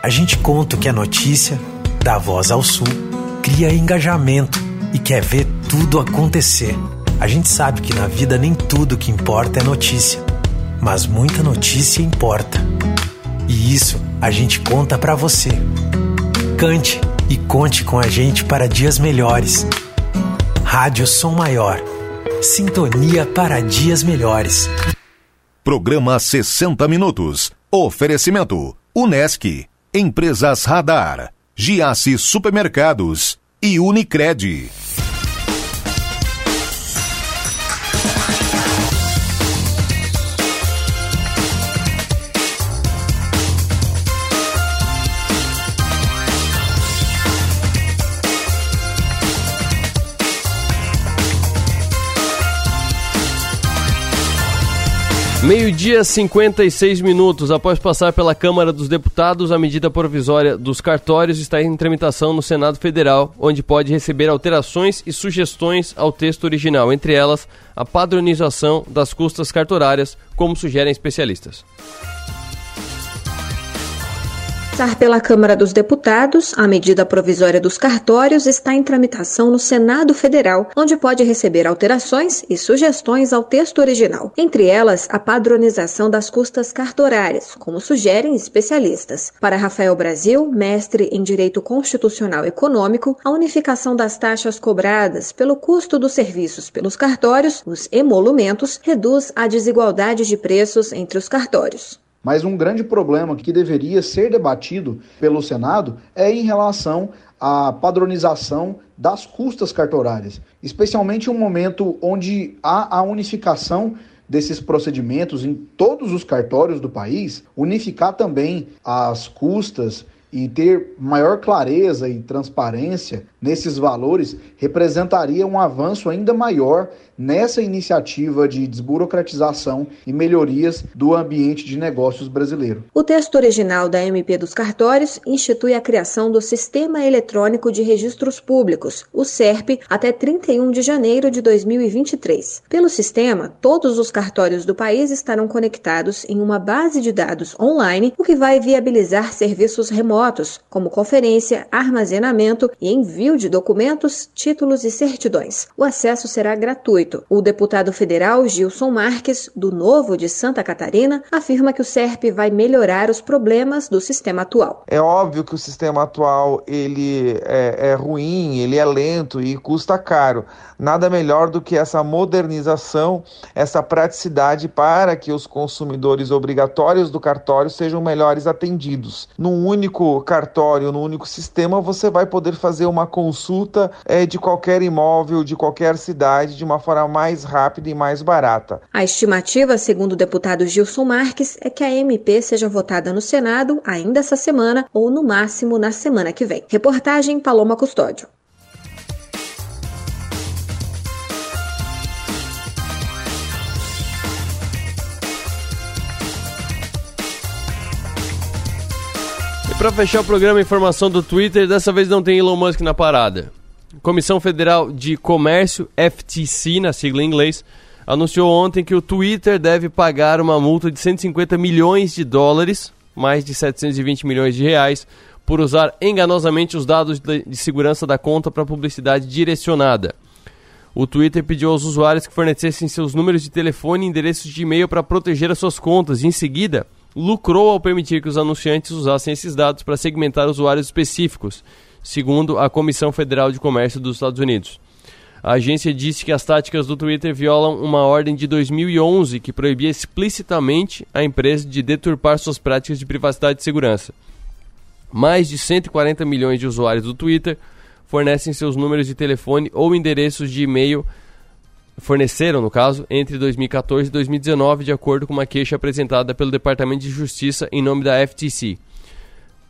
A gente conta o que é notícia, dá voz ao sul, cria engajamento e quer ver tudo acontecer. A gente sabe que na vida nem tudo que importa é notícia, mas muita notícia importa. E isso a gente conta pra você. Cante e conte com a gente para dias melhores. Rádio Som Maior. Sintonia para dias melhores. Programa 60 Minutos. Oferecimento: Unesc, Empresas Radar, Giasse Supermercados e Unicred. Meio-dia, 56 minutos. Após passar pela Câmara dos Deputados, a medida provisória dos cartórios está em tramitação no Senado Federal, onde pode receber alterações e sugestões ao texto original, entre elas a padronização das custas cartorárias, como sugerem especialistas. Passar pela Câmara dos Deputados, a medida provisória dos cartórios está em tramitação no Senado Federal, onde pode receber alterações e sugestões ao texto original, entre elas a padronização das custas cartorárias, como sugerem especialistas. Para Rafael Brasil, mestre em Direito Constitucional Econômico, a unificação das taxas cobradas pelo custo dos serviços pelos cartórios, os emolumentos, reduz a desigualdade de preços entre os cartórios. Mas um grande problema que deveria ser debatido pelo Senado é em relação à padronização das custas cartorárias, especialmente em um momento onde há a unificação desses procedimentos em todos os cartórios do país, unificar também as custas e ter maior clareza e transparência nesses valores representaria um avanço ainda maior nessa iniciativa de desburocratização e melhorias do ambiente de negócios brasileiro. O texto original da MP dos cartórios institui a criação do Sistema Eletrônico de Registros Públicos, o SERP, até 31 de janeiro de 2023. Pelo sistema, todos os cartórios do país estarão conectados em uma base de dados online, o que vai viabilizar serviços remotos, como conferência, armazenamento e envio de documentos, títulos e certidões. O acesso será gratuito. O deputado federal Gilson Marques, do Novo de Santa Catarina, afirma que o SERP vai melhorar os problemas do sistema atual. É óbvio que o sistema atual ele é, é ruim, ele é lento e custa caro. Nada melhor do que essa modernização, essa praticidade para que os consumidores obrigatórios do cartório sejam melhores atendidos. Num único cartório, no único sistema, você vai poder fazer uma consulta é, de qualquer imóvel, de qualquer cidade, de uma forma mais rápida e mais barata. A estimativa, segundo o deputado Gilson Marques, é que a MP seja votada no Senado ainda essa semana ou, no máximo, na semana que vem. Reportagem Paloma Custódio. Para fechar o programa, informação do Twitter, dessa vez não tem Elon Musk na parada. Comissão Federal de Comércio, FTC, na sigla em inglês, anunciou ontem que o Twitter deve pagar uma multa de 150 milhões de dólares, mais de 720 milhões de reais, por usar enganosamente os dados de segurança da conta para publicidade direcionada. O Twitter pediu aos usuários que fornecessem seus números de telefone e endereços de e-mail para proteger as suas contas e, em seguida, lucrou ao permitir que os anunciantes usassem esses dados para segmentar usuários específicos, segundo a Comissão Federal de Comércio dos Estados Unidos. A agência disse que as táticas do Twitter violam uma ordem de 2011 que proibia explicitamente a empresa de deturpar suas práticas de privacidade e segurança. Mais de 140 milhões de usuários do Twitter fornecem seus números de telefone ou endereços de e-mail forneceram, no caso, entre 2014 e 2019, de acordo com uma queixa apresentada pelo Departamento de Justiça em nome da FTC.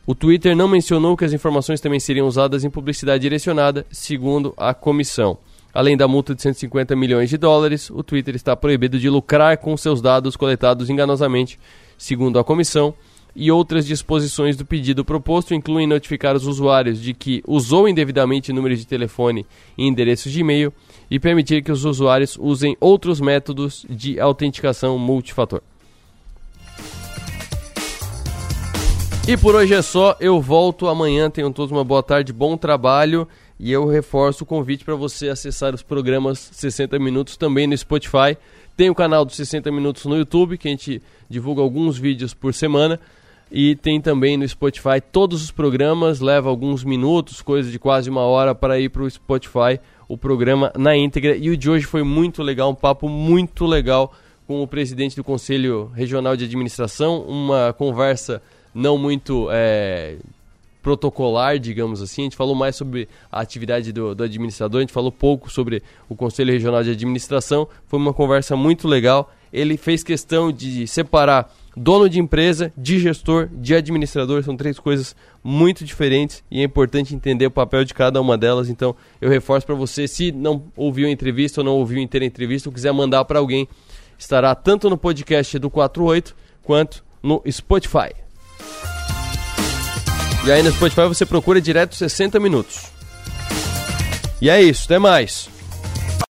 O Twitter não mencionou que as informações também seriam usadas em publicidade direcionada, segundo a comissão. Além da multa de 150 milhões de dólares, o Twitter está proibido de lucrar com seus dados coletados enganosamente, segundo a comissão, e outras disposições do pedido proposto incluem notificar os usuários de que usou indevidamente números de telefone e endereços de e-mail e permitir que os usuários usem outros métodos de autenticação multifator. E por hoje é só, eu volto amanhã. Tenham todos uma boa tarde, bom trabalho. E eu reforço o convite para você acessar os programas 60 Minutos também no Spotify. Tem o canal dos 60 Minutos no YouTube, que a gente divulga alguns vídeos por semana. E tem também no Spotify todos os programas, leva alguns minutos, coisa de quase uma hora para ir para o Spotify o programa na íntegra. E o de hoje foi muito legal, um papo muito legal com o presidente do Conselho Regional de Administração, uma conversa não muito é, protocolar, digamos assim. A gente falou mais sobre a atividade do, do, administrador, a gente falou pouco sobre o Conselho Regional de Administração. Foi uma conversa muito legal. Ele fez questão de separar dono de empresa, de gestor, de administrador, são três coisas muito diferentes e é importante entender o papel de cada uma delas. Então, eu reforço para você, se não ouviu a entrevista ou não ouviu inteira a entrevista, ou quiser mandar para alguém, estará tanto no podcast do 48 quanto no Spotify. E aí no Spotify você procura direto 60 minutos. E é isso, até mais.